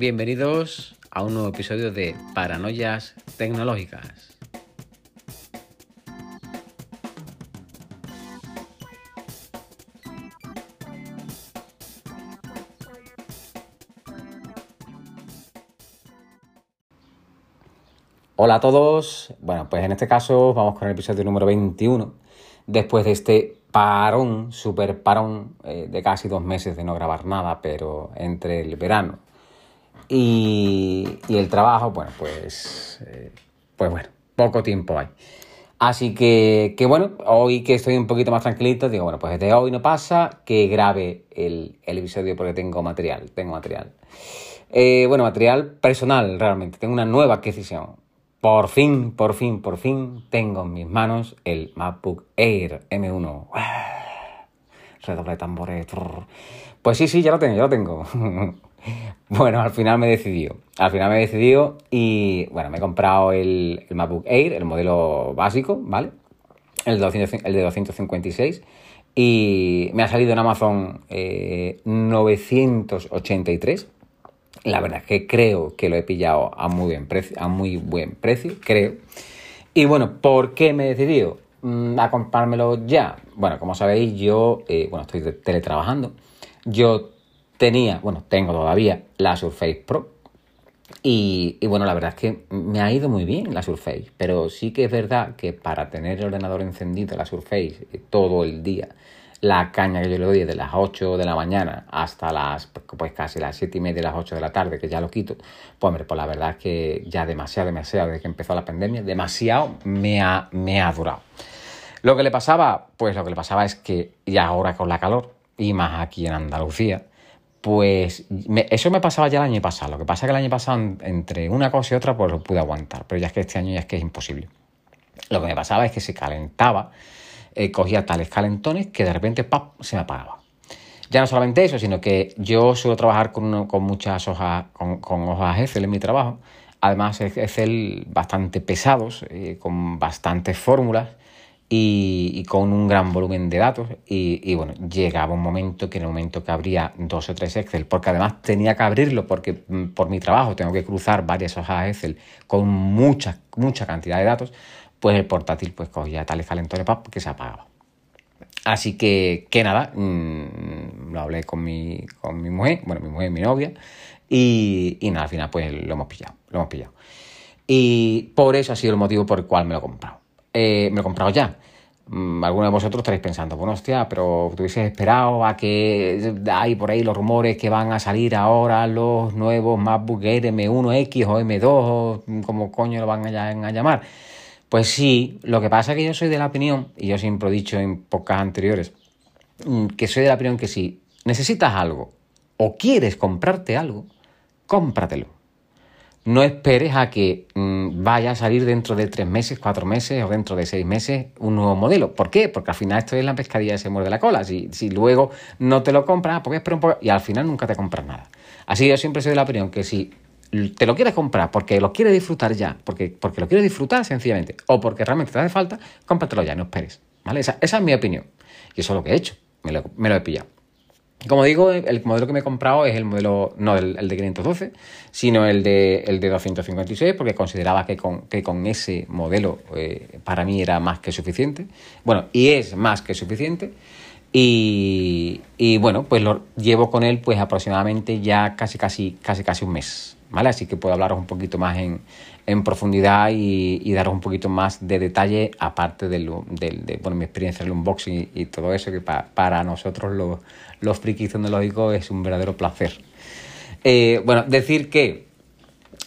Bienvenidos a un nuevo episodio de Paranoias Tecnológicas. Hola a todos. Bueno, pues en este caso vamos con el episodio número 21. Después de este parón, super parón eh, de casi dos meses de no grabar nada, pero entre el verano y, el trabajo, bueno, pues, eh, pues bueno, poco tiempo hay. Así que, que, bueno, hoy que estoy un poquito más tranquilito, digo, bueno, pues desde hoy no pasa que grabe el, episodio porque tengo material, tengo material. Eh, bueno, material personal realmente, tengo una nueva adquisición. Por fin, por fin, por fin tengo en mis manos el MacBook Air M1. Redoble tambores. Pues sí, sí, ya lo tengo, ya lo tengo. bueno, al final me he decidido. Al final me he decidido y bueno, me he comprado el, MacBook Air, el modelo básico, ¿vale? El de, el de 256. Y me ha salido en Amazon 983 eh, la verdad es que creo que lo he pillado a muy buen precio, a muy buen precio, creo. Y bueno, ¿por qué me he decidido mm, a comprármelo ya? Bueno, como sabéis, yo eh, bueno, estoy teletrabajando. Yo tenía, bueno, tengo todavía la Surface Pro. Y, y, bueno, la verdad es que me ha ido muy bien la Surface, pero sí que es verdad que para tener el ordenador encendido, la Surface, eh, todo el día, la caña que yo le doy de las 8 de la mañana hasta las, pues casi las 7 y media, las 8 de la tarde, que ya lo quito, pues hombre, pues la verdad es que ya demasiado, demasiado, desde que empezó la pandemia, demasiado me ha, me ha durado. Lo que le pasaba, pues lo que le pasaba es que, y ahora con la calor, y más aquí en Andalucía, pues eso me pasaba ya el año pasado. Lo que pasa es que el año pasado, entre una cosa y otra, pues lo pude aguantar. Pero ya es que este año ya es que es imposible. Lo que me pasaba es que se calentaba eh, cogía tales calentones que de repente ¡pap! se me apagaba. Ya no solamente eso, sino que yo suelo trabajar con, con muchas hojas, con, hojas Excel en mi trabajo. Además, Excel bastante pesados, eh, con bastantes fórmulas y, con un gran volumen de datos. Y, bueno, llegaba un momento que en el momento que abría dos o tres Excel, porque además tenía que abrirlo porque mm, por mi trabajo tengo que cruzar varias hojas Excel con mucha, mucha cantidad de datos, pues el portátil pues cogía tales calentones que se apagaba. Así que, que nada, mmm, lo hablé con mi, con mi mujer, bueno, mi mujer, mi novia, y, y nada, al final pues lo hemos pillado, lo hemos pillado. Y por eso ha sido el motivo por el cual me lo he comprado. Eh, me lo he comprado ya. Mm, algunos de vosotros estaréis pensando, bueno, hostia, pero tú hubieses esperado a que hay por ahí los rumores que van a salir ahora los nuevos MacBook Air M1X o M2 o como coño lo van a llamar. Pues sí, lo que pasa es que yo soy de la opinión, y yo siempre he dicho en pocas anteriores, mm, que soy de la opinión que si necesitas algo o quieres comprarte algo, cómpratelo. No esperes a que mm, vaya a salir dentro de tres meses, cuatro meses o dentro de seis meses un nuevo modelo. ¿Por qué? Porque al final esto es la pescadilla que se muerde la cola. Si, si luego no te lo compras, porque espera un poco y al final nunca te compras nada. Así yo siempre soy de la opinión que si te lo quieres comprar porque lo quieres disfrutar ya, porque, porque lo quieres disfrutar sencillamente, o porque realmente te hace falta, cómpratelo ya, no esperes. ¿vale? Esa, es mi opinión. Y eso es lo que he hecho, me lo, he pillado. Como digo, el modelo que me he comprado es el modelo, no el, de 512, sino el de, el de 256, porque consideraba que con, que con ese modelo eh, para mí era más que suficiente. Bueno, y es más que suficiente. Y, y, bueno, pues lo llevo con él pues aproximadamente ya casi, casi, casi, casi un mes. ¿vale? Así que puedo hablaros un poquito más en, profundidad y, daros un poquito más de detalle, aparte de, bueno, mi experiencia en el unboxing y, todo eso, que para nosotros los, los frikis tecnológicos es un verdadero placer. Eh, bueno, decir que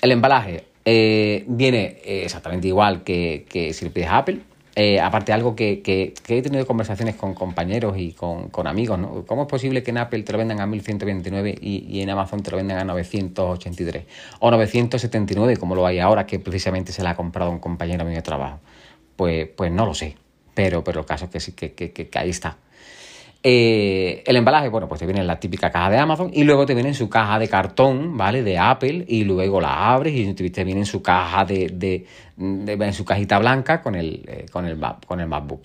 el embalaje eh, viene exactamente igual que, si le pides a Apple, eh, aparte, algo que, que, he tenido conversaciones con compañeros y con, amigos, ¿no? ¿Cómo es posible que en Apple te lo vendan a 1129 y, y, en Amazon te lo vendan a 983? O 979, como lo hay ahora, que precisamente se la ha comprado un compañero mío de trabajo. Pues, pues no lo sé, pero, pero el caso es que sí, que, que ahí está. Eh, el embalaje, bueno, pues te viene en la típica caja de Amazon y luego te viene en su caja de cartón, ¿vale? De Apple y luego la abres y te viene en su caja de, de, en su cajita blanca con el, eh, con el, con el MacBook.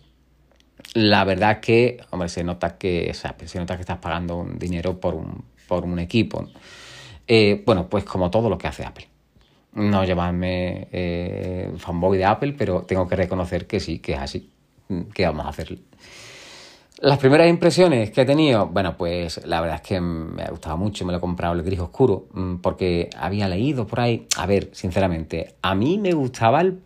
La verdad es que, hombre, se nota que, se nota que estás pagando un dinero por un, por un equipo. Eh, bueno, pues como todo lo que hace Apple. No llamarme fanboy de Apple, pero tengo que reconocer que sí, que es así. ¿Qué vamos a hacer? Las primeras impresiones que he tenido, bueno, pues la verdad es que me ha gustado mucho, me lo he comprado el gris oscuro, mm, porque había leído por ahí, a ver, sinceramente, a mí me gustaba el,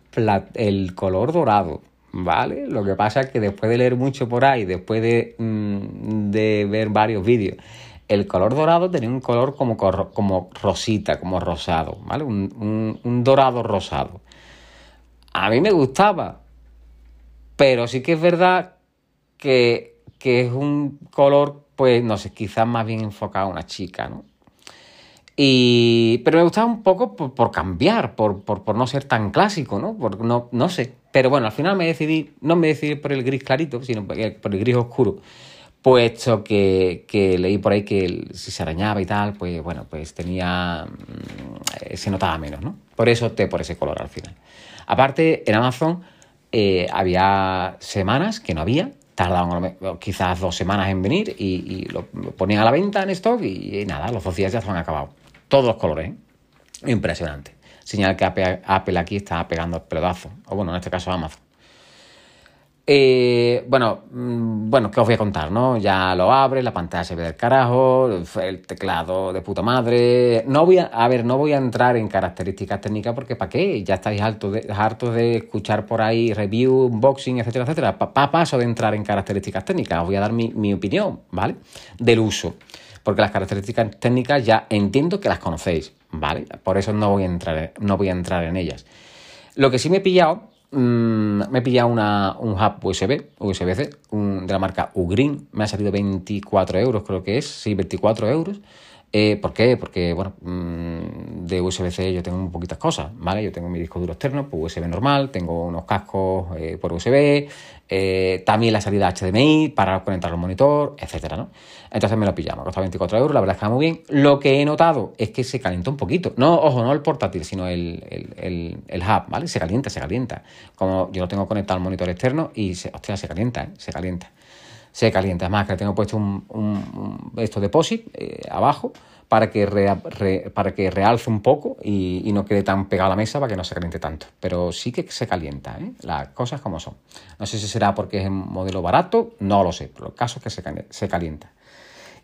el color dorado, ¿vale? Lo que pasa es que después de leer mucho por ahí, después de, mm, de ver varios vídeos, el color dorado tenía un color como, como rosita, como rosado, ¿vale? Un, dorado rosado. A mí me gustaba, pero sí que es verdad que, es un color, pues no sé, quizás más bien enfocado a una chica, ¿no? Y, pero me gustaba un poco por, cambiar, por, por, no ser tan clásico, ¿no? Por, no, no sé. Pero bueno, al final me decidí, no me decidí por el gris clarito, sino por el gris oscuro puesto que, que, leí por ahí que si se arañaba y tal, pues bueno, pues tenía, mm, se notaba menos, ¿no? Por eso opté por ese color al final. Aparte, en Amazon eh, había semanas que no había, tardaban quizás dos semanas en venir y, lo, ponían a la venta en stock y, nada, los dos días ya se han acabado. Todos los colores, ¿eh? Impresionante. Señal que Apple aquí está pegando el pelotazo, o bueno, en este caso Amazon. Eh, bueno, mm, bueno, ¿qué os voy a contar, no? Ya lo abre, la pantalla se ve del carajo, el teclado de puta madre. No voy a, a ver, no voy a entrar en características técnicas porque ¿para qué? Ya estáis hartos de, hartos de escuchar por ahí review, unboxing, etcétera, etcétera. Pa, paso de entrar en características técnicas, os voy a dar mi, mi opinión, ¿vale? Del uso. Porque las características técnicas ya entiendo que las conocéis, ¿vale? Por eso no voy a entrar, no voy a entrar en ellas. Lo que sí me he pillado Mm, me he pillado una, un hub USB, USB-C, de la marca Ugreen. Me ha salido 24 euros, creo que es. Sí, 24 euros. Eh, ¿Por qué? Porque, bueno, mm, de USB-C yo tengo un poquitas cosas, ¿vale? Yo tengo mi disco duro externo por USB normal, tengo unos cascos eh, por USB, eh, también la salida HDMI para conectar al monitor, etcétera, ¿no? Entonces me lo pillamos, costado 24 euros, la verdad es que está muy bien. Lo que he notado es que se calentó un poquito. No, ojo, no el portátil, sino el, hub, ¿vale? Se calienta, se calienta. Como yo lo tengo conectado al monitor externo y, se, hostia, se calienta, Se calienta se calienta. Además, que le tengo puesto un, un, esto deposit eh, abajo para que, para que realce un poco y, no quede tan pegado a la mesa para que no se caliente tanto. Pero sí que se calienta, ¿eh? las cosas como son. No sé si será porque es un modelo barato, no lo sé, pero el caso es que se, se calienta.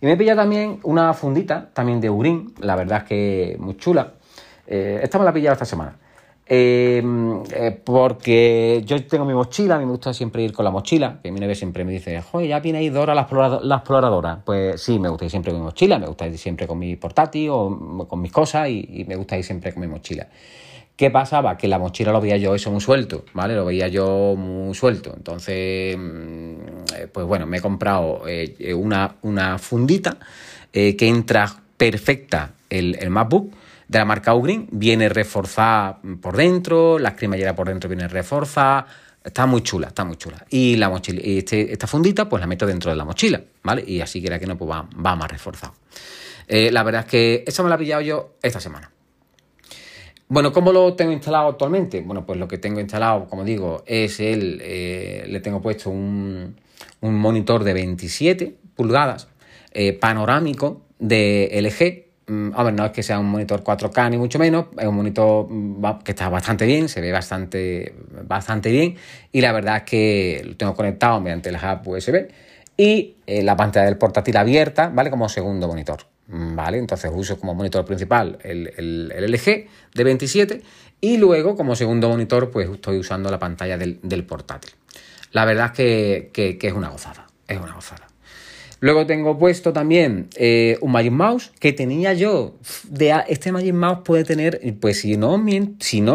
Y me he pillado también una fundita, también de Urin, la verdad es que muy chula. Eh, esta me la he pillado esta semana. Eh, eh, porque yo tengo mi mochila, a mí me gusta siempre ir con la mochila, que mi novia siempre me dice, joder, ya viene ahí Dora la, exploradora. Pues sí, me gusta ir siempre con mi mochila, me gusta ir siempre con mi portátil o con mis cosas y, me gusta ir siempre con mi mochila. ¿Qué pasaba? Que la mochila lo veía yo eso muy suelto, ¿vale? Lo veía yo muy suelto. Entonces, mm, eh, pues bueno, me he comprado una, una fundita que entra perfecta el, el MacBook de la marca Ugreen, viene reforzada por dentro, la cremallera por dentro viene reforzada, está muy chula, está muy chula. Y la mochila, este, esta fundita, pues la meto dentro de la mochila, ¿vale? Y así que era que no, pues va, más reforzado. Eh, la verdad es que esa me la he pillado yo esta semana. Bueno, ¿cómo lo tengo instalado actualmente? Bueno, pues lo que tengo instalado, como digo, es el. Eh, le tengo puesto un, monitor de 27 pulgadas eh, panorámico de LG a ver, no es que sea un monitor 4K ni mucho menos, es un monitor mm, que está bastante bien, se ve bastante, bastante bien y la verdad es que lo tengo conectado mediante el hub USB y eh, la pantalla del portátil abierta, ¿vale? Como segundo monitor, mm, ¿vale? Entonces uso como monitor principal el, el, LG de 27 y luego como segundo monitor pues estoy usando la pantalla del, portátil. La verdad es que es una gozada, es una gozada. Luego tengo puesto también eh, un Magic Mouse que tenía yo. Este Magic Mouse puede tener, pues si no,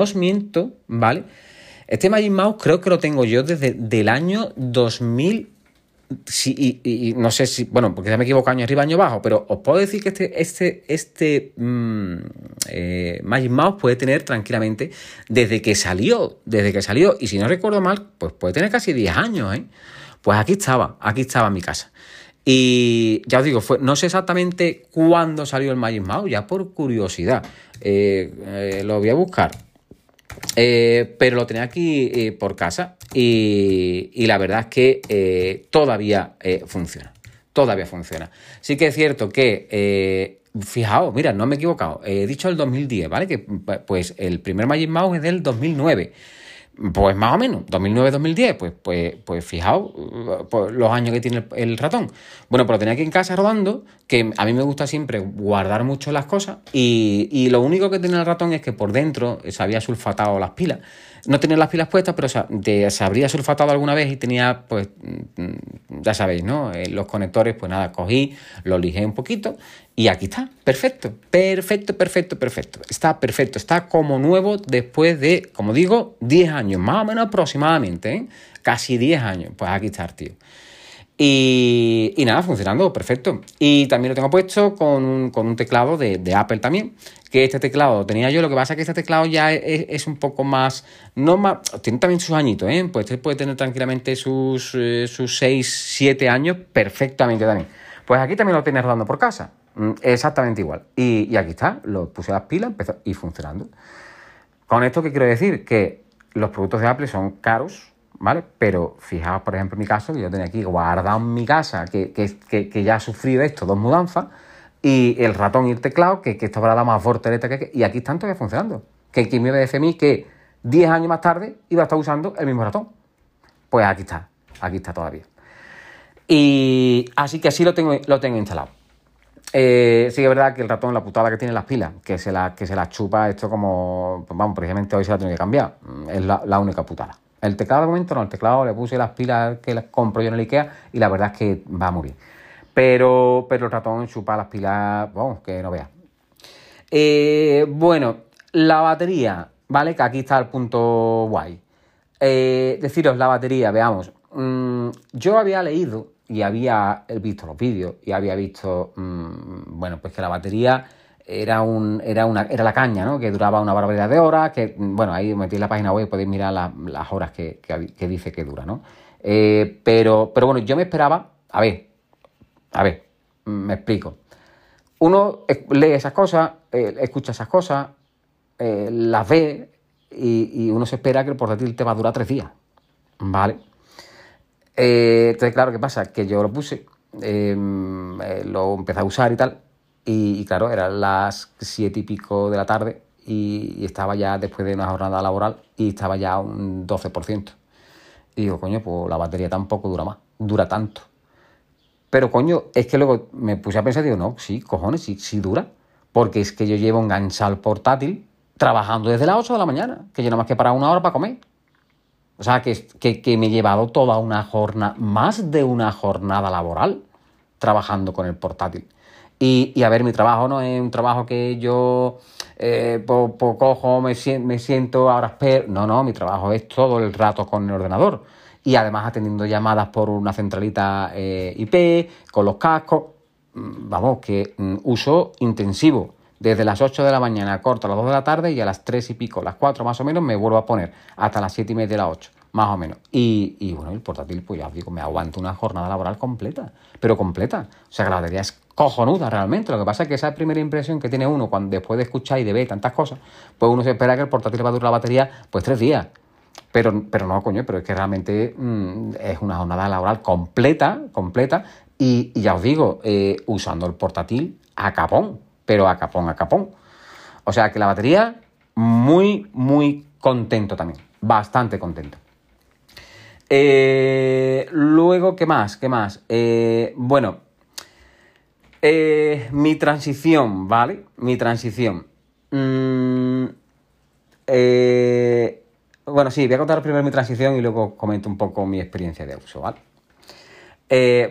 os miento, ¿vale? Este Magic Mouse creo que lo tengo yo desde el año 2000. y, no sé si, bueno, porque ya me equivoco año arriba, año abajo, pero os puedo decir que este, este, este mm, eh, Magic Mouse puede tener tranquilamente desde que salió, desde que salió, y si no recuerdo mal, pues puede tener casi 10 años, ¿eh? Pues aquí estaba, aquí estaba mi casa. Y ya os digo, no sé exactamente cuándo salió el Magic Mouse, ya por curiosidad. Eh, eh, lo voy a buscar. Eh, pero lo tenía aquí por casa y, y, la verdad es que todavía funciona. Todavía funciona. Sí que es cierto que fijaos, mira, no me he equivocado. He dicho el 2010, ¿vale? Que pues el primer Magic Mouse es del 2009. Pues más o menos, 2009-2010, pues, pues, pues fijaos pues, los años que tiene el, ratón. Bueno, pero tenía aquí en casa rodando, que a mí me gusta siempre guardar mucho las cosas, y, y lo único que tiene el ratón es que por dentro se había sulfatado las pilas no tenía las pilas puestas, pero se habría sulfatado alguna vez y tenía, pues, mm, ya sabéis, ¿no? Eh, los conectores, pues nada, cogí, lo lijé un poquito y aquí está, perfecto, perfecto, perfecto, perfecto. Está perfecto, está como nuevo después de, como digo, 10 años, más o menos aproximadamente, ¿eh? Casi 10 años, pues aquí está, tío. Y, nada, funcionando perfecto. Y también lo tengo puesto con un, teclado de, Apple también. Que este teclado tenía yo, lo que pasa es que este teclado ya es, un poco más. No. Tiene también sus añitos, ¿eh? Pues este puede tener tranquilamente sus, eh, sus 6, 7 años perfectamente también. Pues aquí también lo tienes rodando por casa. Mm, exactamente igual. Y, aquí está, lo puse las pilas empezó, y funcionando. Con esto, ¿qué quiero decir? Que los productos de Apple son caros ¿vale? Pero fijaos, por ejemplo, en mi caso, que yo tenía aquí guardado en mi casa, que, ya ha sufrido esto, dos mudanzas, y el ratón y el teclado, que, que esto habrá dado más fortaleza que, y aquí están todavía funcionando. Que quien me de mí que 10 años más tarde iba a estar usando el mismo ratón. Pues aquí está, aquí está todavía. Y así que así lo tengo, lo tengo instalado. Eh, sí que es verdad que el ratón, la putada que tiene las pilas, que se las que se la chupa esto como, pues vamos, precisamente hoy se la tengo que cambiar. Es la única putada. El teclado de momento no, el teclado le puse las pilas que las compro yo en el Ikea y la verdad es que va muy bien. Pero, pero el ratón chupa las pilas, vamos, que no vea. Eh, bueno, la batería, ¿vale? Que aquí está el punto guay. Eh, deciros, la batería, veamos. Mm, yo había leído y había visto los vídeos y había visto, mm, bueno, pues que la batería era, un, era, una, era la caña, ¿no? Que duraba una barbaridad de horas, que, bueno, ahí metí en la página web y podéis mirar las horas que, dice que dura, ¿no? Eh, pero, pero bueno, yo me esperaba, a ver, a ver, me explico. Uno lee esas cosas, eh, escucha esas cosas, eh, las ve y, uno se espera que el portátil te va a durar tres días, ¿vale? entonces, claro, ¿qué pasa? Que yo lo puse, lo empecé a usar y tal, y, claro, eran las siete y pico de la tarde y, estaba ya después de una jornada laboral y estaba ya un 12%. Y digo, coño, pues la batería tampoco dura más, dura tanto. Pero coño, es que luego me puse a pensar digo, no, sí, cojones, sí, sí dura. Porque es que yo llevo enganchado al portátil trabajando desde las 8 de la mañana, que yo nada más que para una hora para comer. O sea, que, que me he llevado toda una jornada, más de una jornada laboral trabajando con el portátil. Y, a ver, mi trabajo no es un trabajo que yo eh, cojo, me, me siento, ahora espero. No, no, mi trabajo es todo el rato con el ordenador. Y además atendiendo llamadas por una centralita eh, IP, con los cascos. Mm, vamos, que mm, uso intensivo. Desde las 8 de la mañana corto a las 2 de la tarde y a las 3 y pico, las 4 más o menos, me vuelvo a poner hasta las 7 y media de las 8 más o menos. Y, y, bueno, el portátil, pues ya os digo, me aguanta una jornada laboral completa, pero completa. O sea que la batería es cojonuda realmente. Lo que pasa es que esa primera impresión que tiene uno cuando después de escuchar y de ver tantas cosas, pues uno se espera que el portátil va a durar la batería pues tres días. Pero, pero no, coño, pero es que realmente mm, es una jornada laboral completa, completa, y, ya os digo, eh, usando el portátil a capón, pero a capón, a capón. O sea que la batería, muy, muy contento también, bastante contento. Eh, luego, ¿qué más? ¿Qué más? Eh, bueno, eh, mi transición, ¿vale? Mi transición. Mm, bueno, sí, voy a contar primero mi transición y luego comento un poco mi experiencia de uso, ¿vale?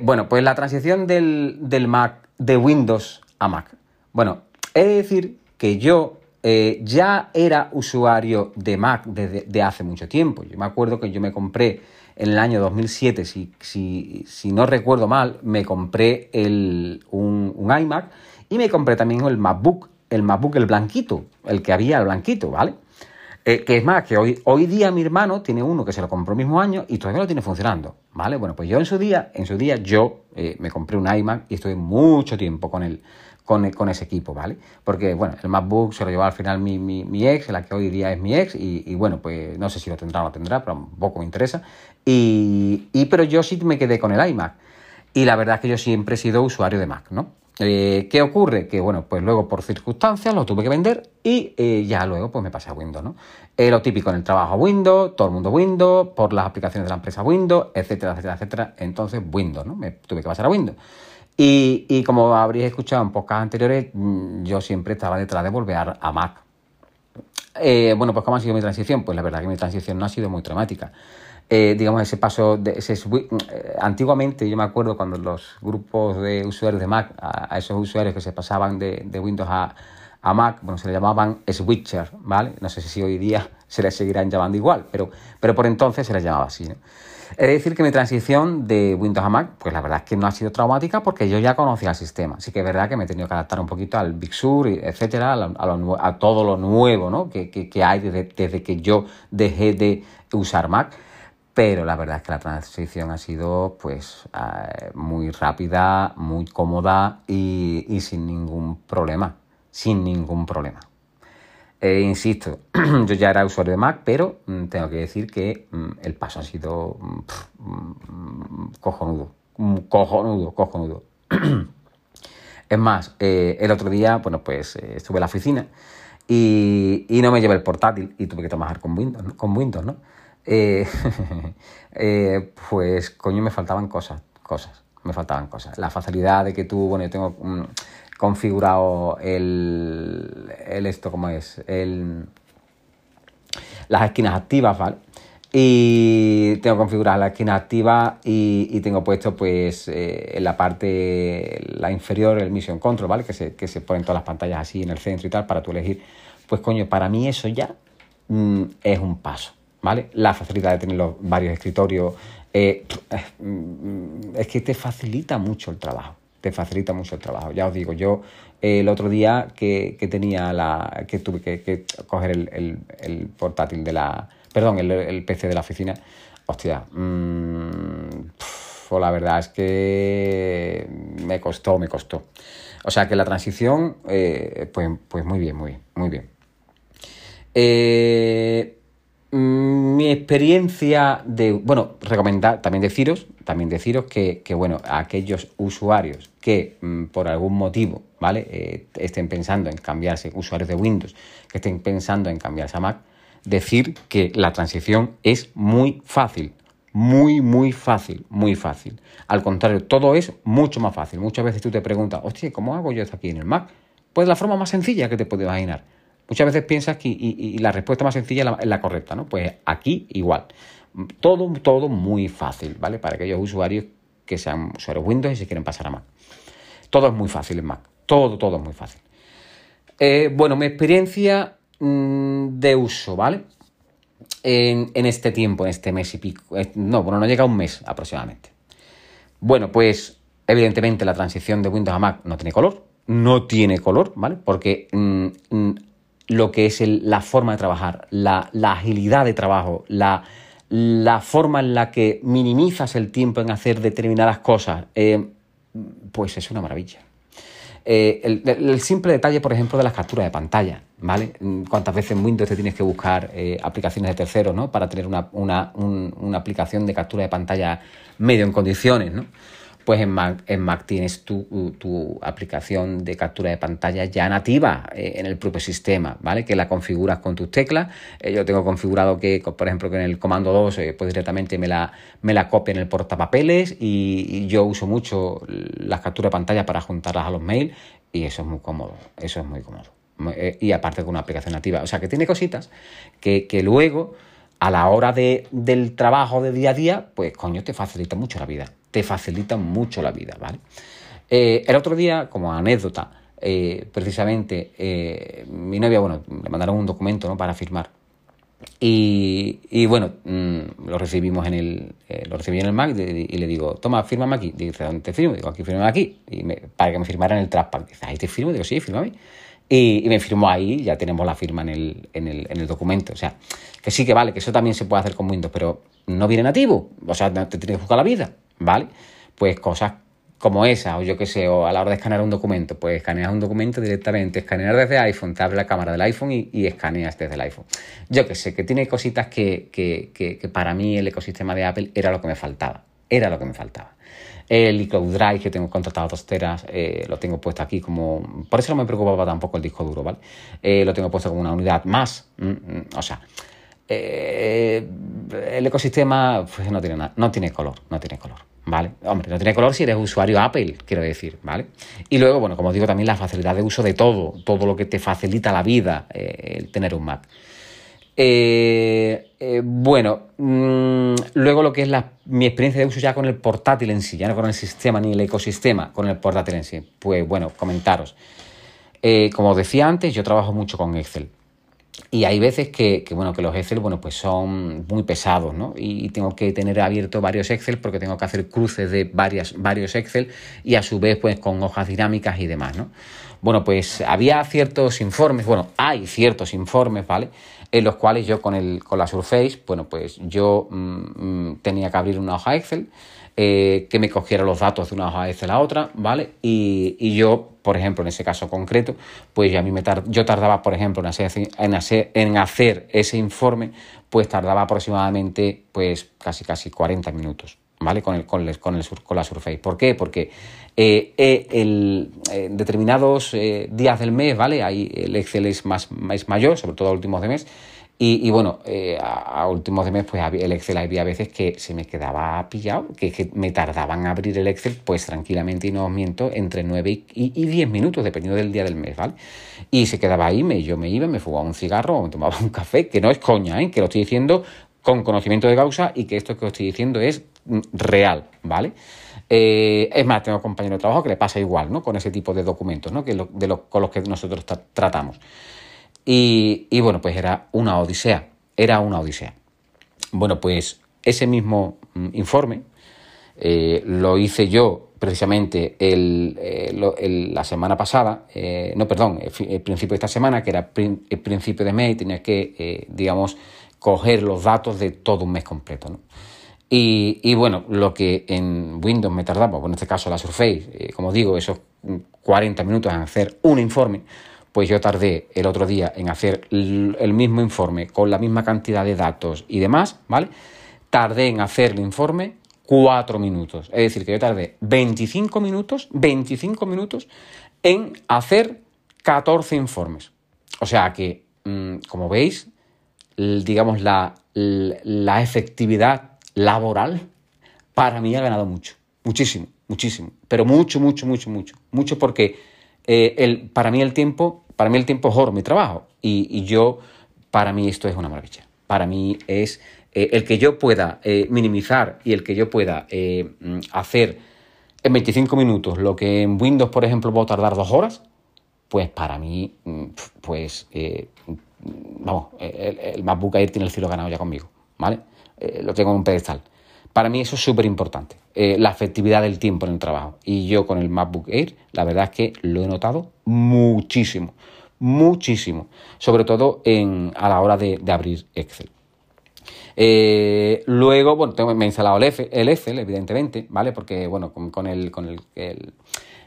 bueno, pues la transición del, Mac, de Windows a Mac. Bueno, he de decir que yo ya era usuario de Mac desde de hace mucho tiempo. Yo me acuerdo que yo me compré en el año 2007, si, si, si no recuerdo mal, me compré el, un, iMac y me compré también el MacBook, el MacBook el blanquito, el que había el blanquito, ¿vale? Eh, que es más, que hoy, hoy día mi hermano tiene uno que se lo compró el mismo año y todavía lo tiene funcionando, ¿vale? Bueno, pues yo en su día, en su día yo eh, me compré un iMac y estuve mucho tiempo con él con, ese equipo, ¿vale? Porque, bueno, el MacBook se lo llevó al final mi, mi, ex, la que hoy día es mi ex, y, bueno, pues no sé si lo tendrá o no tendrá, pero poco me interesa. Y, pero yo sí me quedé con el iMac. Y la verdad es que yo siempre he sido usuario de Mac, ¿no? Eh, ¿Qué ocurre? Que bueno, pues luego por circunstancias lo tuve que vender y eh, ya luego pues me pasé a Windows, ¿no? Eh, lo típico en el trabajo Windows, todo el mundo Windows, por las aplicaciones de la empresa Windows, etcétera, etcétera, etcétera. Entonces Windows, ¿no? Me tuve que pasar a Windows. Y, como habréis escuchado en podcast anteriores, mm, yo siempre estaba detrás de volver a Mac. bueno, pues ¿cómo ha sido mi transición? Pues la verdad que mi transición no ha sido muy traumática. Eh, digamos, ese paso, de, ese, eh, antiguamente yo me acuerdo cuando los grupos de usuarios de Mac, a, esos usuarios que se pasaban de, Windows a, Mac, bueno, se le llamaban switcher, ¿vale? No sé si hoy día se les seguirán llamando igual, pero, pero por entonces se les llamaba así, ¿no? Es decir, que mi transición de Windows a Mac, pues la verdad es que no ha sido traumática porque yo ya conocía el sistema. Así que es verdad que me he tenido que adaptar un poquito al Big Sur, etcétera, a, todo lo nuevo ¿no? que, que, hay desde, desde, que yo dejé de usar Mac pero la verdad es que la transición ha sido pues eh, muy rápida, muy cómoda y, sin ningún problema, sin ningún problema. Eh, insisto, yo ya era usuario de Mac, pero mm, tengo que decir que mm, el paso ha sido mm, cojonudo, cojonudo, cojonudo. es más, eh, el otro día, bueno, pues estuve en la oficina y, no me llevé el portátil y tuve que trabajar con Windows, con Windows, ¿no? Eh, eh, pues coño me faltaban cosas, cosas, me faltaban cosas. La facilidad de que tú, bueno, yo tengo configurado el, el esto, como es? El, las esquinas activas, ¿vale? Y tengo configurada la esquina activa y, tengo puesto pues eh, en la parte, la inferior, el Mission Control, ¿vale? Que se, que se ponen todas las pantallas así en el centro y tal para tú elegir. Pues coño, para mí eso ya mm, es un paso. ¿vale? La facilidad de tener los varios escritorios. Eh, mm, es que te facilita mucho el trabajo. Te facilita mucho el trabajo. Ya os digo, yo eh, el otro día que, tenía la. que tuve que, coger el, portátil de la. Perdón, el, PC de la oficina. Hostia. Mmm, la verdad es que me costó, me costó. O sea que la transición, eh, pues, pues muy bien, muy bien, muy bien. Eh, mi experiencia de, bueno, recomendar, también deciros, también deciros que, que bueno, aquellos usuarios que mm, por algún motivo, ¿vale? Eh, estén pensando en cambiarse, usuarios de Windows, que estén pensando en cambiarse a Mac, decir que la transición es muy fácil, muy, muy fácil, muy fácil. Al contrario, todo es mucho más fácil. Muchas veces tú te preguntas, hostia, ¿cómo hago yo esto aquí en el Mac? Pues la forma más sencilla que te puedes imaginar Muchas veces piensas que y, la respuesta más sencilla es la, correcta, ¿no? Pues aquí igual. Todo, todo muy fácil, ¿vale? Para aquellos usuarios que sean usuarios Windows y se quieren pasar a Mac. Todo es muy fácil en Mac. Todo, todo es muy fácil. Eh, bueno, mi experiencia mm, de uso, ¿vale? En, este tiempo, en este mes y pico. No, bueno, no llega a un mes aproximadamente. Bueno, pues evidentemente la transición de Windows a Mac no tiene color. No tiene color, ¿vale? Porque mm, mm, lo que es la forma de trabajar, la, agilidad de trabajo, la, forma en la que minimizas el tiempo en hacer determinadas cosas, eh, pues es una maravilla. Eh, el, simple detalle, por ejemplo, de las capturas de pantalla, ¿vale? Cuántas veces en Windows te tienes que buscar eh, aplicaciones de terceros, ¿no? Para tener una, una aplicación de captura de pantalla medio en condiciones, ¿no? Pues en Mac, en Mac tienes tu, aplicación de captura de pantalla ya nativa eh, en el propio sistema, ¿vale? Que la configuras con tus teclas. Eh, yo tengo configurado que, por ejemplo, que en el comando 2, eh, pues directamente me la, me la copia en el portapapeles y, y, yo uso mucho las capturas de pantalla para juntarlas a los mails y eso es muy cómodo, eso es muy cómodo. Y aparte con una aplicación nativa. O sea, que tiene cositas que, que luego, a la hora de, del trabajo de día a día, pues coño, te facilita mucho la vida te facilitan mucho la vida, ¿vale? Eh, el otro día, como anécdota, eh, precisamente eh, mi novia, bueno, le mandaron un documento ¿no? para firmar. Y, bueno, mm, lo recibimos en el, lo recibí en el Mac y, le digo, toma, fírmame aquí. Dice, ¿dónde te firmo? Digo, aquí, fírmame aquí. Y para que me firmara en el trackpad. Dice, ahí te firmo. Digo, sí, fírmame. Y, y, me firmó ahí, ya tenemos la firma en el, en, el, en el documento. O sea, que sí que vale, que eso también se puede hacer con Windows, pero no viene nativo. O sea, te tienes que buscar la vida. ¿Vale? Pues cosas como esa, o yo qué sé, o a la hora de escanear un documento, pues escaneas un documento directamente, escanear desde iPhone, te abre la cámara del iPhone y, escaneas desde el iPhone. Yo qué sé, que tiene cositas que, que, que, para mí el ecosistema de Apple era lo que me faltaba, era lo que me faltaba. El iCloud Drive, que tengo contratado dos teras, eh, lo tengo puesto aquí como... Por eso no me preocupaba tampoco el disco duro, ¿vale? Eh, lo tengo puesto como una unidad más. Mm, mm, o sea, eh, el ecosistema pues, no, tiene nada, no tiene color, no tiene color. ¿Vale? Hombre, no tiene color si eres usuario Apple, quiero decir, ¿vale? Y luego, bueno, como digo, también la facilidad de uso de todo, todo lo que te facilita la vida, el tener un Mac. Eh, eh, bueno, mm, luego lo que es mi experiencia de uso ya con el portátil en sí, ya no con el sistema ni el ecosistema, con el portátil en sí. Pues bueno, comentaros. Eh, como decía antes, yo trabajo mucho con Excel. Y hay veces que, bueno, que los Excel, bueno, pues son muy pesados, ¿no? Y tengo que tener abierto varios Excel porque tengo que hacer cruces de varias, varios Excel y a su vez, pues con hojas dinámicas y demás, ¿no? Bueno, pues había ciertos informes, bueno, hay ciertos informes, ¿vale? en los cuales yo con, el, con la Surface, bueno, pues yo mm, mm, tenía que abrir una hoja Excel, eh, que me cogiera los datos de una hoja Excel a otra, ¿vale? Y, yo, por ejemplo, en ese caso concreto, pues a mí me yo tardaba, por ejemplo, en hacer, en, hacer, ese informe, pues tardaba aproximadamente, pues casi, casi 40 minutos, ¿vale? Con, el, con, el, con, el, con la Surface. ¿Por qué? Porque eh, eh, el, en determinados eh, días del mes, ¿vale? Ahí el Excel es más es mayor, sobre todo a últimos de mes. Y, bueno, a, últimos de mes, pues el Excel había veces que se me quedaba pillado, que, me tardaban en abrir el Excel, pues tranquilamente, y no os miento, entre 9 y, 10 minutos, dependiendo del día del mes, ¿vale? Y se quedaba ahí, me, yo me iba, me fumaba un cigarro o me tomaba un café, que no es coña, ¿eh? Que lo estoy diciendo con conocimiento de causa y que esto que os estoy diciendo es mm, real, ¿vale? Eh, es más, tengo compañeros de trabajo que le pasa igual, ¿no? Con ese tipo de documentos, ¿no? Que de los, con los que nosotros tratamos. Y, bueno, pues era una odisea, era una odisea. Bueno, pues ese mismo mm, informe eh, lo hice yo precisamente el, eh, la semana pasada, no, perdón, el, principio de esta semana, que era el principio de mes, y tenía que, digamos, coger los datos de todo un mes completo, ¿no? Y, bueno, lo que en Windows me tardaba, pues en este caso la Surface, eh, como digo, esos 40 minutos en hacer un informe, pues yo tardé el otro día en hacer el mismo informe con la misma cantidad de datos y demás, ¿vale? Tardé en hacer el informe 4 minutos. Es decir, que yo tardé 25 minutos, 25 minutos en hacer 14 informes. O sea que, mm, como veis, digamos, la, la efectividad laboral, para mí ha ganado mucho, muchísimo, muchísimo, pero mucho, mucho, mucho, mucho, mucho porque eh, el, para mí el tiempo, para mí el tiempo es oro, mi trabajo, y, yo, para mí esto es una maravilla, para mí es eh, el que yo pueda eh, minimizar y el que yo pueda mm, hacer en 25 minutos lo que en Windows, por ejemplo, puedo tardar dos horas, pues para mí, mm, pues, vamos, el, el MacBook Air tiene el cielo ganado ya conmigo, ¿vale? Eh, lo tengo en un pedestal. Para mí eso es súper importante, eh, la efectividad del tiempo en el trabajo. Y yo con el MacBook Air, la verdad es que lo he notado muchísimo, muchísimo, sobre todo a la hora de, abrir Excel. Eh, luego, bueno, me he instalado el, Excel, evidentemente, ¿vale? Porque, bueno, con, el,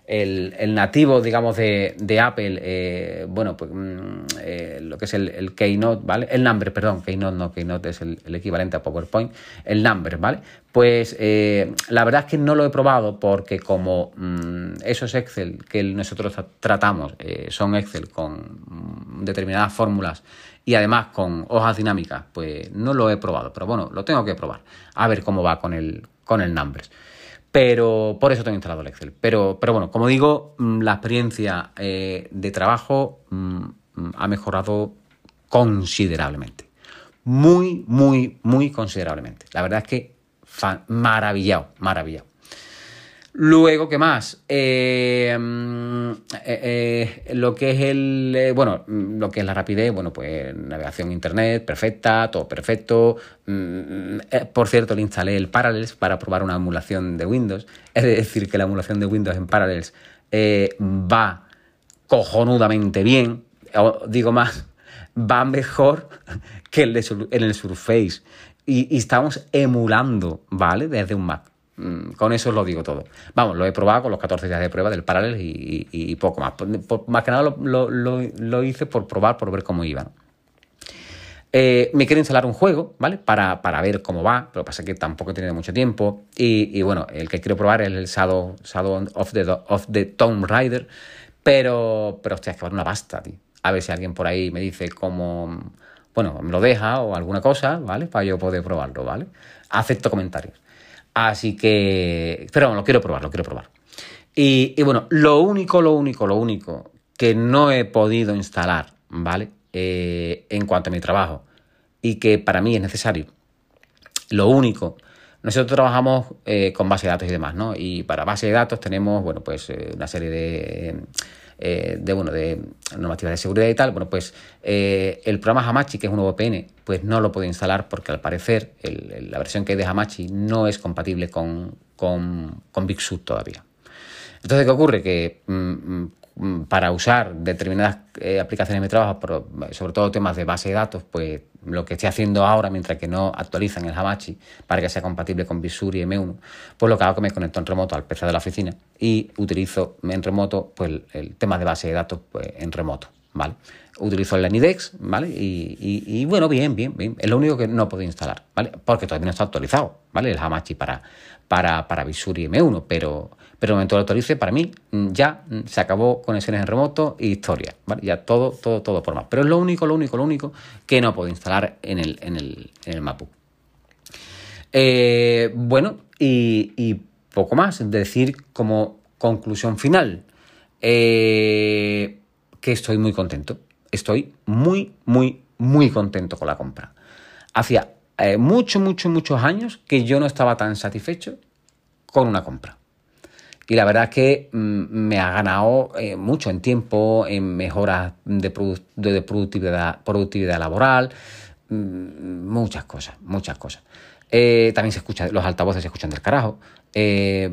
nativo, digamos, de, Apple, eh, bueno, pues mm, eh, lo que es el, Keynote, ¿vale? El Number, perdón, Keynote no, Keynote es el, equivalente a PowerPoint, el Number, ¿vale? Pues eh, la verdad es que no lo he probado porque como mm, esos Excel que nosotros tratamos son Excel con mm, determinadas fórmulas y además con hojas dinámicas, pues no lo he probado, pero bueno, lo tengo que probar, a ver cómo va con el, con el Numbers. Pero por eso tengo instalado el Excel. Pero, pero bueno, como digo, mm, la experiencia eh, de trabajo mm, mm, ha mejorado considerablemente. Muy, muy, muy considerablemente. La verdad es que maravillado, maravillado. Luego, ¿qué más? Eh, mm, eh, eh, lo que es el. bueno, mm, lo que es la rapidez, bueno, pues navegación internet, perfecta, todo perfecto. Mm, por cierto, le instalé el Parallels para probar una emulación de Windows. Es decir, que la emulación de Windows en Parallels va cojonudamente bien. digo más, va mejor que el en el Surface. Y, y estamos emulando, ¿vale? Desde un Mac. Mm, con eso lo digo todo. Vamos, lo he probado con los 14 días de prueba del Parallel y, poco más. más que nada lo, hice por probar, por ver cómo iba. Eh, me quiero instalar un juego, ¿vale? Para, para, ver cómo va, pero pasa que tampoco he tenido mucho tiempo. Y, bueno, el que quiero probar es el Shadow, Shadow of, the, of the Tomb Raider, pero, pero hostia, es que vale una basta, tío. A ver si alguien por ahí me dice cómo, bueno, me lo deja o alguna cosa, ¿vale? Para yo poder probarlo, ¿vale? Acepto comentarios. Así que, pero bueno, lo quiero probar, lo quiero probar. Y, bueno, lo único, lo único, lo único que no he podido instalar, ¿vale? Eh, en cuanto a mi trabajo y que para mí es necesario. Lo único, nosotros trabajamos eh, con base de datos y demás, ¿no? Y para base de datos tenemos, bueno, pues eh, una serie de, de, bueno, de normativas de seguridad y tal. Bueno, pues el programa Hamachi, que es un VPN, pues no lo puedo instalar porque al parecer la versión que hay de Hamachi no es compatible con, con, Big todavía. Entonces, ¿qué ocurre? Que mm, Mm, para usar determinadas eh, aplicaciones de mi trabajo, sobre todo temas de base de datos, pues lo que estoy haciendo ahora, mientras que no actualizan el Hamachi para que sea compatible con Visur y M1, pues lo que hago es que me conecto en remoto al PC de la oficina y utilizo en remoto pues, el tema de base de datos pues, en remoto, ¿vale? Utilizo el Lenidex, ¿vale? Y, bueno, bien, bien, bien. Es lo único que no puedo instalar, ¿vale? Porque todavía no está actualizado, ¿vale? El Hamachi para, para, para Visur y M1, pero pero el momento lo autorice, para mí mm, ya mm, se acabó conexiones en remoto y historia. Ya todo, todo, todo por más. Pero es lo único, lo único, lo único que no puedo instalar en el, en el, en el Mapu. Eh, bueno, y, poco más. Decir como conclusión final eh, que estoy muy contento. Estoy muy, muy, muy contento con la compra. Hacía eh, muchos, muchos, muchos años que yo no estaba tan satisfecho con una compra. Y la verdad es que mm, me ha ganado eh, mucho en tiempo, en mejoras de, productividad, productividad laboral, mm, muchas cosas, muchas cosas. Eh, también se escucha, los altavoces se escuchan del carajo, eh,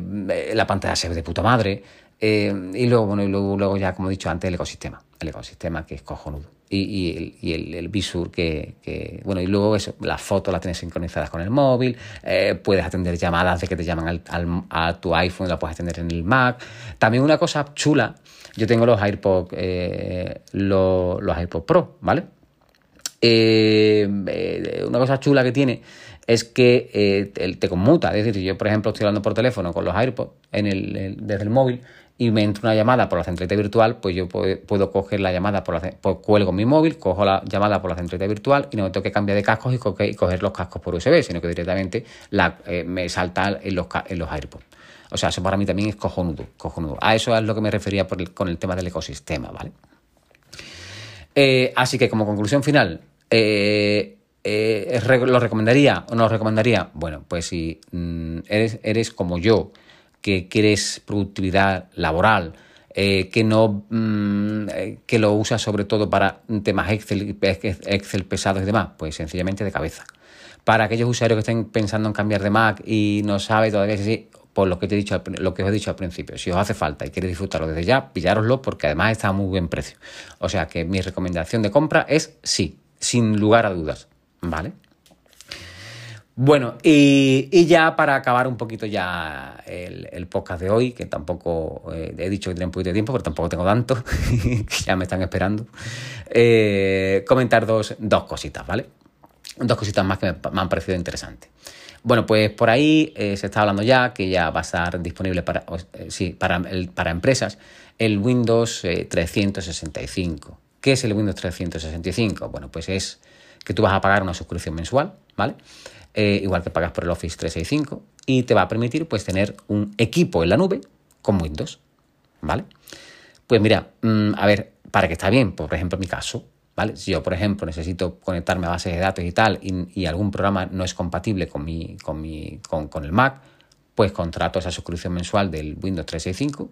la pantalla se ve de puta madre, y luego, bueno, y luego, luego ya, como he dicho antes, el ecosistema, el ecosistema que es cojonudo y, y, el, el, Visur que, bueno, y luego eso, las fotos las tienes sincronizadas con el móvil, eh, puedes atender llamadas de que te llaman al, a tu iPhone, la puedes atender en el Mac. También una cosa chula, yo tengo los AirPods, eh, los, los AirPods Pro, ¿vale? Eh, una cosa chula que tiene es que te conmuta, es decir, yo por ejemplo estoy hablando por teléfono con los AirPods en el, desde el móvil y me entra una llamada por la centralita virtual, pues yo puedo, coger la llamada por la pues cuelgo mi móvil, cojo la llamada por la centralita virtual y no me tengo que cambiar de cascos y, coger, los cascos por USB, sino que directamente la, eh, me salta en los, en los AirPods. O sea, eso para mí también es cojonudo, cojonudo. A eso es lo que me refería con el tema del ecosistema, ¿vale? Eh, así que como conclusión final, eh, ¿lo recomendaría o no lo recomendaría? Bueno, pues si mm, eres, eres como yo, que quieres productividad laboral, eh, que no mm, eh, que lo usas sobre todo para temas Excel, Excel pesados y demás, pues sencillamente de cabeza. Para aquellos usuarios que estén pensando en cambiar de Mac y no saben todavía si por lo que te he dicho, lo que os he dicho al principio, si os hace falta y queréis disfrutarlo desde ya, pillároslo porque además está a muy buen precio. O sea que mi recomendación de compra es sí, sin lugar a dudas, ¿vale? Bueno, y, ya para acabar un poquito ya el, podcast de hoy, que tampoco eh, he dicho que tiene un poquito de tiempo, pero tampoco tengo tanto, que ya me están esperando, eh, comentar dos, dos cositas, ¿vale? Dos cositas más que me, han parecido interesantes. Bueno, pues por ahí eh, se está hablando ya que ya va a estar disponible para, para, para empresas el Windows 365. ¿Qué es el Windows 365? Bueno, pues es que tú vas a pagar una suscripción mensual, ¿vale? Eh, igual que pagas por el Office 365, y te va a permitir pues tener un equipo en la nube con Windows, ¿vale? Pues mira, mm, a ver, para que está bien, por ejemplo, en mi caso, ¿vale? Si yo, por ejemplo, necesito conectarme a bases de datos y tal, y, algún programa no es compatible con, mi, con, mi, con, el Mac, pues contrato esa suscripción mensual del Windows 365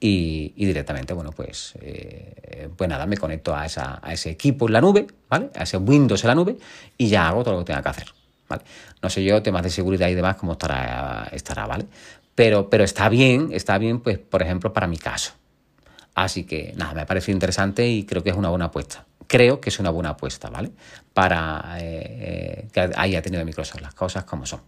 y, directamente, bueno, pues, eh, pues nada, me conecto a, esa, a ese equipo en la nube, ¿vale? A ese Windows en la nube y ya hago todo lo que tenga que hacer. No sé yo, temas de seguridad y demás, cómo estará, estará ¿vale? Pero, pero está bien, está bien, pues, por ejemplo, para mi caso. Así que, nada, me ha parecido interesante y creo que es una buena apuesta. Creo que es una buena apuesta, ¿vale? Para eh, eh, que haya tenido Microsoft las cosas como son.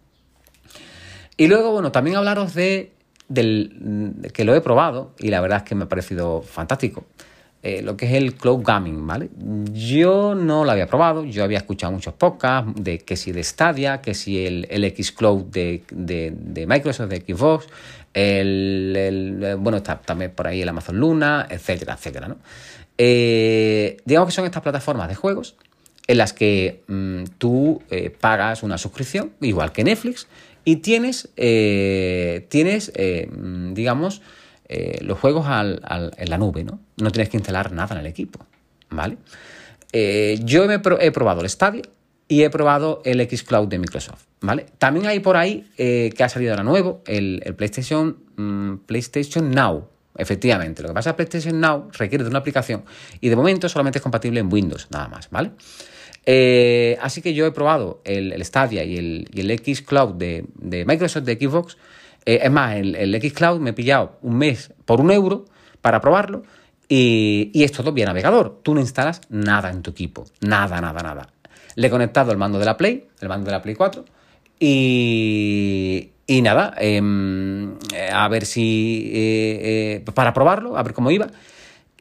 Y luego, bueno, también hablaros de del, que lo he probado y la verdad es que me ha parecido fantástico. Eh, lo que es el cloud gaming, ¿vale? Yo no lo había probado, yo había escuchado muchos podcasts de que si de Stadia, que si el, el X Cloud de, de, Microsoft, de Xbox, el, bueno, está también por ahí el Amazon Luna, etcétera, etcétera, ¿no? Eh, digamos que son estas plataformas de juegos en las que mm, tú eh, pagas una suscripción, igual que Netflix, y tienes, tienes mm, digamos, eh, los juegos en la nube, ¿no? No tienes que instalar nada en el equipo, ¿vale? Eh, yo he, probado el Stadia y he probado el Xcloud de Microsoft, ¿vale? También hay por ahí eh, que ha salido ahora nuevo, el, PlayStation, mm, PlayStation Now, Efectivamente, lo que pasa es que PlayStation Now requiere de una aplicación y de momento solamente es compatible en Windows, nada más, ¿vale? así que yo he probado el, Stadia y el, y el Xcloud de, de, Microsoft, de Xbox, eh, es más, el, el Xcloud me he pillado un mes por un euro para probarlo y, y es todo vía navegador. Tú no instalas nada en tu equipo. Nada, nada, nada. Le he conectado el mando de la Play, el mando de la Play 4 y, y nada, em, a ver si... Eh, eh, para probarlo, a ver cómo iba.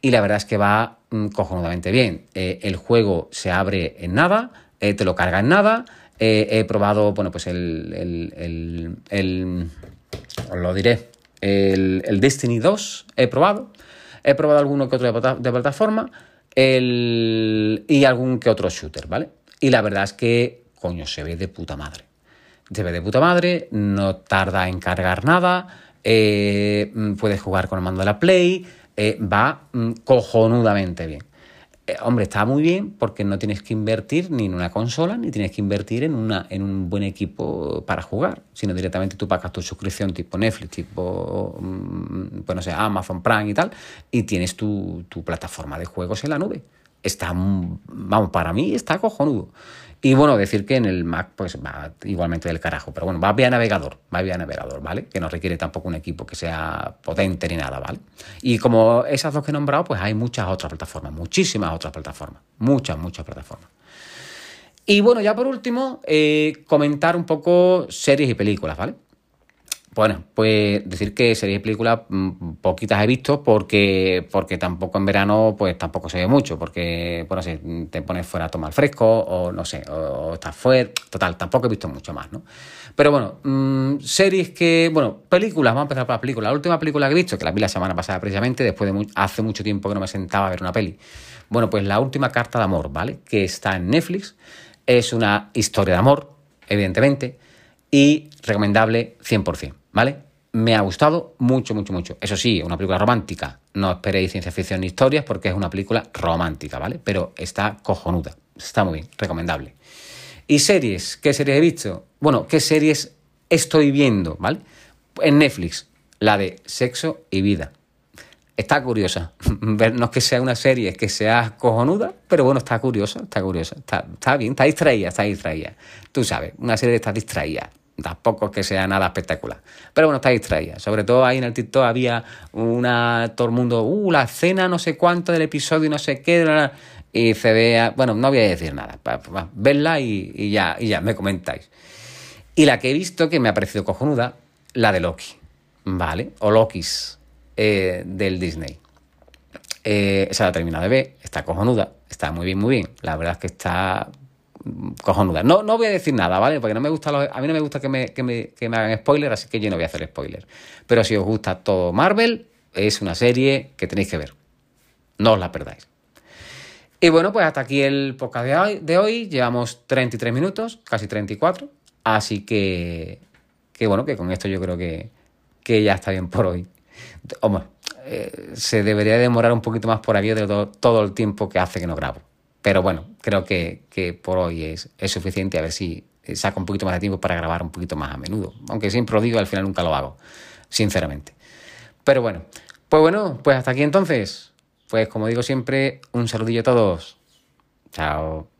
Y la verdad es que va mm, cojonudamente bien. el juego se abre en nada, te lo carga en nada. he probado, bueno, pues el, el os lo diré. El, Destiny 2 he probado. He probado alguno que otro de, plataforma y algún que otro shooter, ¿vale? Y la verdad es que, coño, se ve de puta madre. Se ve de puta madre, no tarda en cargar nada, eh, puedes jugar con el mando de la Play, eh, va mm, cojonudamente bien. Eh, hombre, está muy bien porque no tienes que invertir ni en una consola, ni tienes que invertir en, una, en un buen equipo para jugar, sino directamente tú pagas tu suscripción tipo Netflix, tipo, mm, pues no sé, Amazon Prime y tal, y tienes tu, tu plataforma de juegos en la nube. Está, vamos, para mí está cojonudo. Y bueno, decir que en el Mac pues va igualmente del carajo, pero bueno, va vía navegador, va vía navegador, ¿vale? Que no requiere tampoco un equipo que sea potente ni nada, ¿vale? Y como esas dos que he nombrado, pues hay muchas otras plataformas, muchísimas otras plataformas, muchas, muchas plataformas. Y bueno, ya por último, eh, comentar un poco series y películas, ¿vale? Bueno, pues decir que series y películas mm, poquitas he visto porque, porque tampoco en verano pues tampoco se ve mucho, porque, bueno, si te pones fuera a tomar fresco o no sé, o, estás fuera, total, tampoco he visto mucho más, ¿no? Pero bueno, mm, series que, bueno, películas, vamos a empezar por la película. La última película que he visto, que la vi la semana pasada precisamente, después de hace mucho tiempo que no me sentaba a ver una peli. Bueno, pues la última carta de amor, ¿vale? Que está en Netflix, es una historia de amor, evidentemente, y recomendable 100%. ¿vale? Me ha gustado mucho, mucho, mucho. Eso sí, una película romántica. No esperéis ciencia ficción ni historias porque es una película romántica, ¿vale? Pero está cojonuda. Está muy bien, recomendable. ¿Y series? ¿Qué series he visto? Bueno, ¿qué series estoy viendo, ¿vale? En Netflix, la de Sexo y Vida. Está curiosa. No es que sea una serie, que sea cojonuda, pero bueno, está curiosa, está curiosa. Está, está bien, está distraída, está distraída. Tú sabes, una serie está distraída Tampoco que sea nada espectacular. Pero bueno, está distraída. Sobre todo ahí en el TikTok había una. Todo el mundo, uh, la escena no sé cuánto del episodio, no sé qué. Y se vea. Bueno, no voy a decir nada. Verla y, ya, y ya me comentáis. Y la que he visto que me ha parecido cojonuda, la de Loki. ¿Vale? O Lokis eh, del Disney. Eh, esa la he terminado de ver, está cojonuda, está muy bien, muy bien. La verdad es que está cojonuda. No, no voy a decir nada, ¿vale? Porque no me gusta a mí no me gusta que me, que, me, que me hagan spoiler, así que yo no voy a hacer spoiler. Pero si os gusta todo Marvel, es una serie que tenéis que ver. No os la perdáis. Y bueno, pues hasta aquí el podcast de hoy. De hoy. Llevamos 33 minutos, casi 34. Así que, que bueno, que con esto yo creo que, que ya está bien por hoy. Eh, se debería demorar un poquito más por aquí de todo el tiempo que hace que no grabo. Pero bueno, creo que, por hoy es, suficiente a ver si saco un poquito más de tiempo para grabar un poquito más a menudo. Aunque siempre lo digo, al final nunca lo hago, sinceramente. Pero bueno, pues bueno, pues hasta aquí entonces. Pues como digo siempre, un saludillo a todos. Chao.